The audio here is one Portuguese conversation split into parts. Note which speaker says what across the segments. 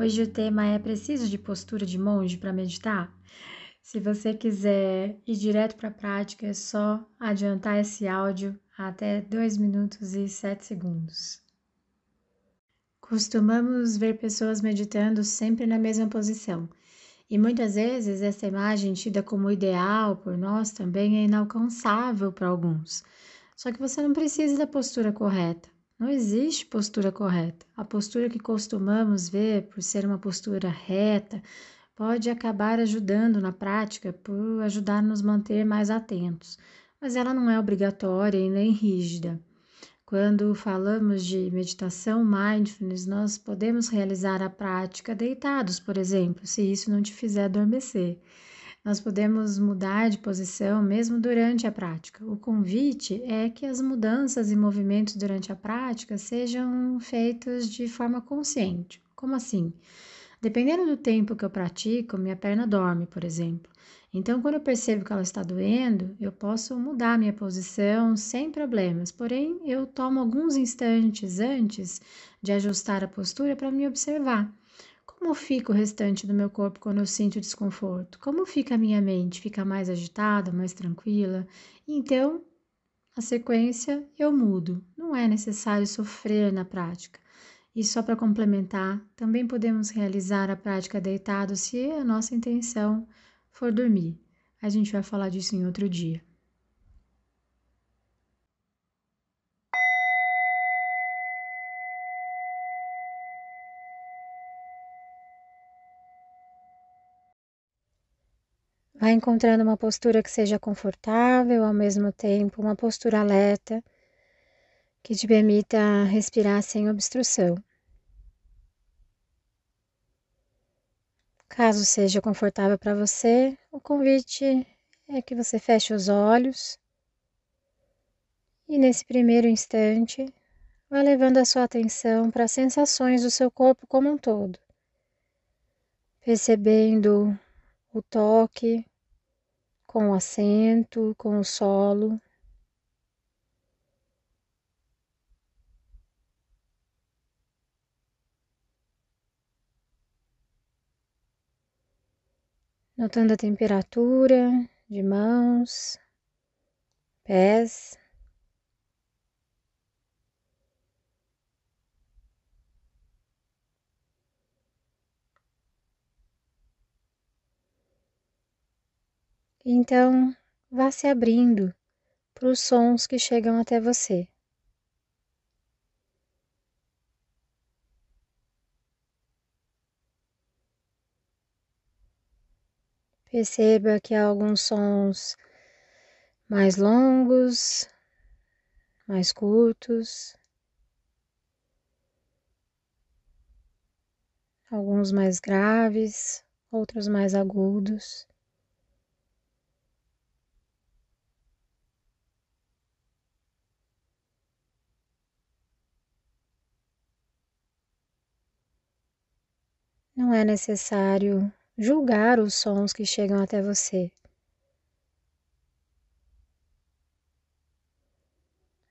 Speaker 1: Hoje o tema é preciso de postura de monge para meditar? Se você quiser ir direto para a prática, é só adiantar esse áudio até 2 minutos e 7 segundos. Costumamos ver pessoas meditando sempre na mesma posição, e muitas vezes essa imagem tida como ideal por nós também é inalcançável para alguns. Só que você não precisa da postura correta. Não existe postura correta. A postura que costumamos ver, por ser uma postura reta, pode acabar ajudando na prática por ajudar a nos manter mais atentos, mas ela não é obrigatória e nem rígida. Quando falamos de meditação mindfulness, nós podemos realizar a prática deitados, por exemplo, se isso não te fizer adormecer. Nós podemos mudar de posição mesmo durante a prática. O convite é que as mudanças e movimentos durante a prática sejam feitos de forma consciente. Como assim? Dependendo do tempo que eu pratico, minha perna dorme, por exemplo. Então, quando eu percebo que ela está doendo, eu posso mudar minha posição sem problemas. Porém, eu tomo alguns instantes antes de ajustar a postura para me observar. Como fica o restante do meu corpo quando eu sinto desconforto? Como fica a minha mente? Fica mais agitada, mais tranquila? Então, a sequência eu mudo. Não é necessário sofrer na prática. E só para complementar, também podemos realizar a prática deitado se a nossa intenção for dormir. A gente vai falar disso em outro dia. Vai encontrando uma postura que seja confortável, ao mesmo tempo uma postura alerta que te permita respirar sem obstrução. Caso seja confortável para você, o convite é que você feche os olhos e nesse primeiro instante vá levando a sua atenção para as sensações do seu corpo como um todo, percebendo o toque com o assento, com o solo. Notando a temperatura de mãos, pés. Então, vá se abrindo para os sons que chegam até você. Perceba que há alguns sons mais longos, mais curtos, alguns mais graves, outros mais agudos. Não é necessário julgar os sons que chegam até você.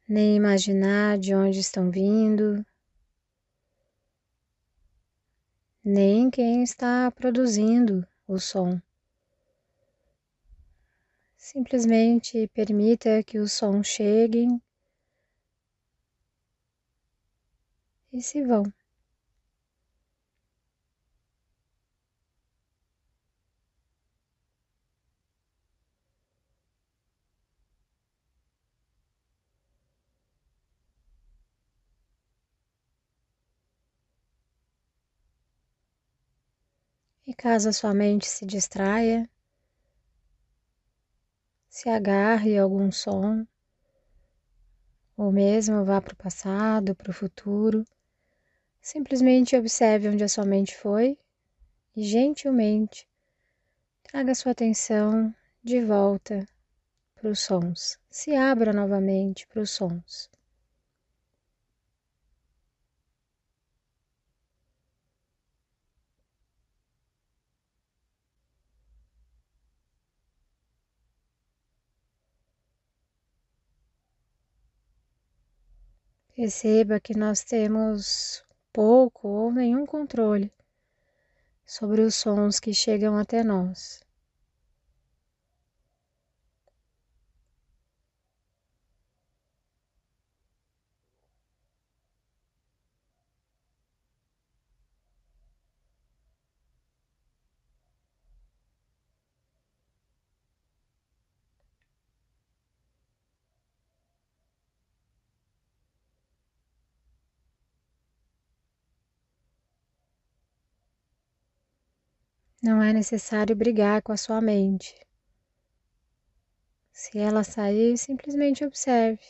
Speaker 1: Nem imaginar de onde estão vindo, nem quem está produzindo o som. Simplesmente permita que os sons cheguem e se vão. E caso a sua mente se distraia, se agarre a algum som, ou mesmo vá para o passado, para o futuro, simplesmente observe onde a sua mente foi e gentilmente traga sua atenção de volta para os sons. Se abra novamente para os sons. Perceba que nós temos pouco ou nenhum controle sobre os sons que chegam até nós. Não é necessário brigar com a sua mente. Se ela sair, simplesmente observe.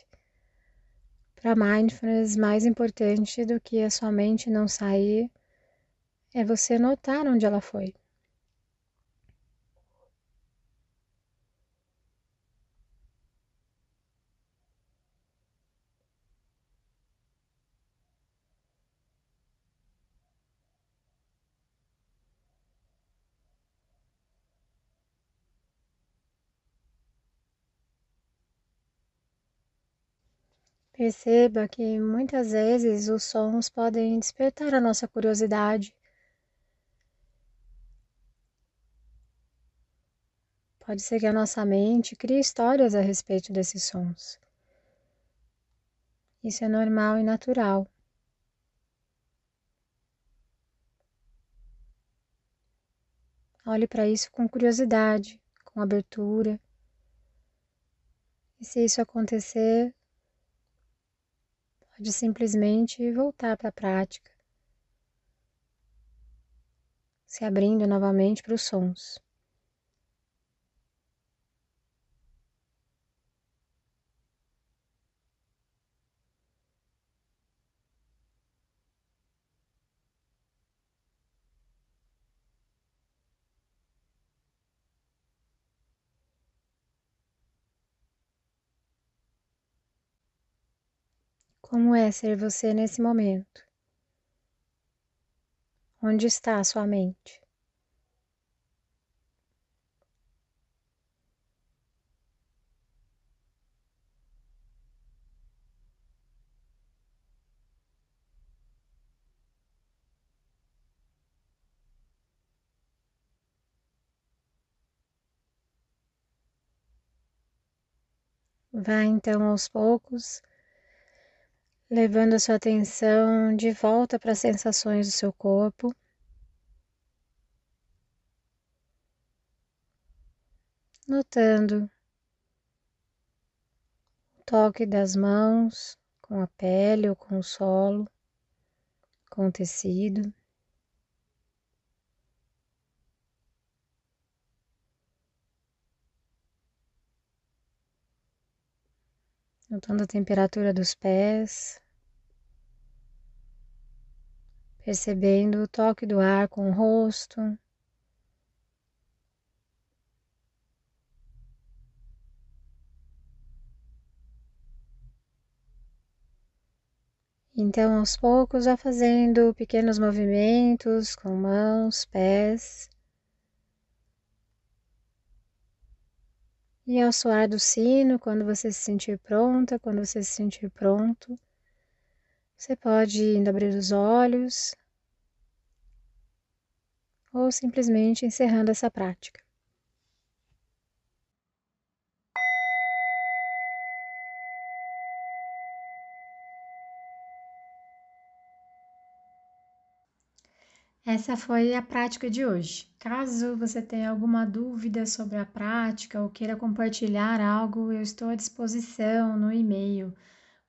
Speaker 1: Para mindfulness, mais importante do que a sua mente não sair é você notar onde ela foi. Perceba que muitas vezes os sons podem despertar a nossa curiosidade. Pode ser que a nossa mente crie histórias a respeito desses sons. Isso é normal e natural. Olhe para isso com curiosidade, com abertura. E se isso acontecer, pode simplesmente voltar para a prática, se abrindo novamente para os sons. Como é ser você nesse momento? Onde está a sua mente? Vá então aos poucos levando a sua atenção de volta para as sensações do seu corpo. Notando o toque das mãos com a pele ou com o solo, com o tecido. notando a temperatura dos pés, percebendo o toque do ar com o rosto. Então, aos poucos, vá fazendo pequenos movimentos com mãos, pés. E ao soar do sino, quando você se sentir pronta, quando você se sentir pronto, você pode abrir os olhos ou simplesmente encerrando essa prática. Essa foi a prática de hoje. Caso você tenha alguma dúvida sobre a prática ou queira compartilhar algo, eu estou à disposição no e-mail